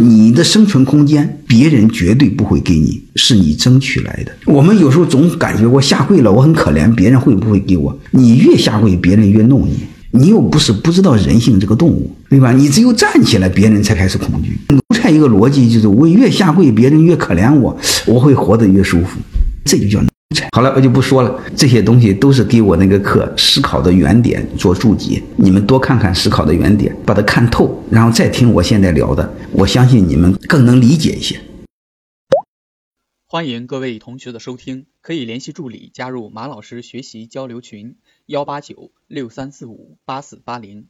你的生存空间别人绝对不会给你，是你争取来的。我们有时候总感觉我下跪了，我很可怜，别人会不会给我？你越下跪，别人越弄你。你又不是不知道人性这个动物，对吧？你只有站起来，别人才开始恐惧。奴才一个逻辑就是，我越下跪，别人越可怜我，我会活得越舒服。这就叫。好了，我就不说了。这些东西都是给我那个课《思考的原点》做注解，你们多看看《思考的原点》，把它看透，然后再听我现在聊的，我相信你们更能理解一些。欢迎各位同学的收听，可以联系助理加入马老师学习交流群：幺八九六三四五八四八零。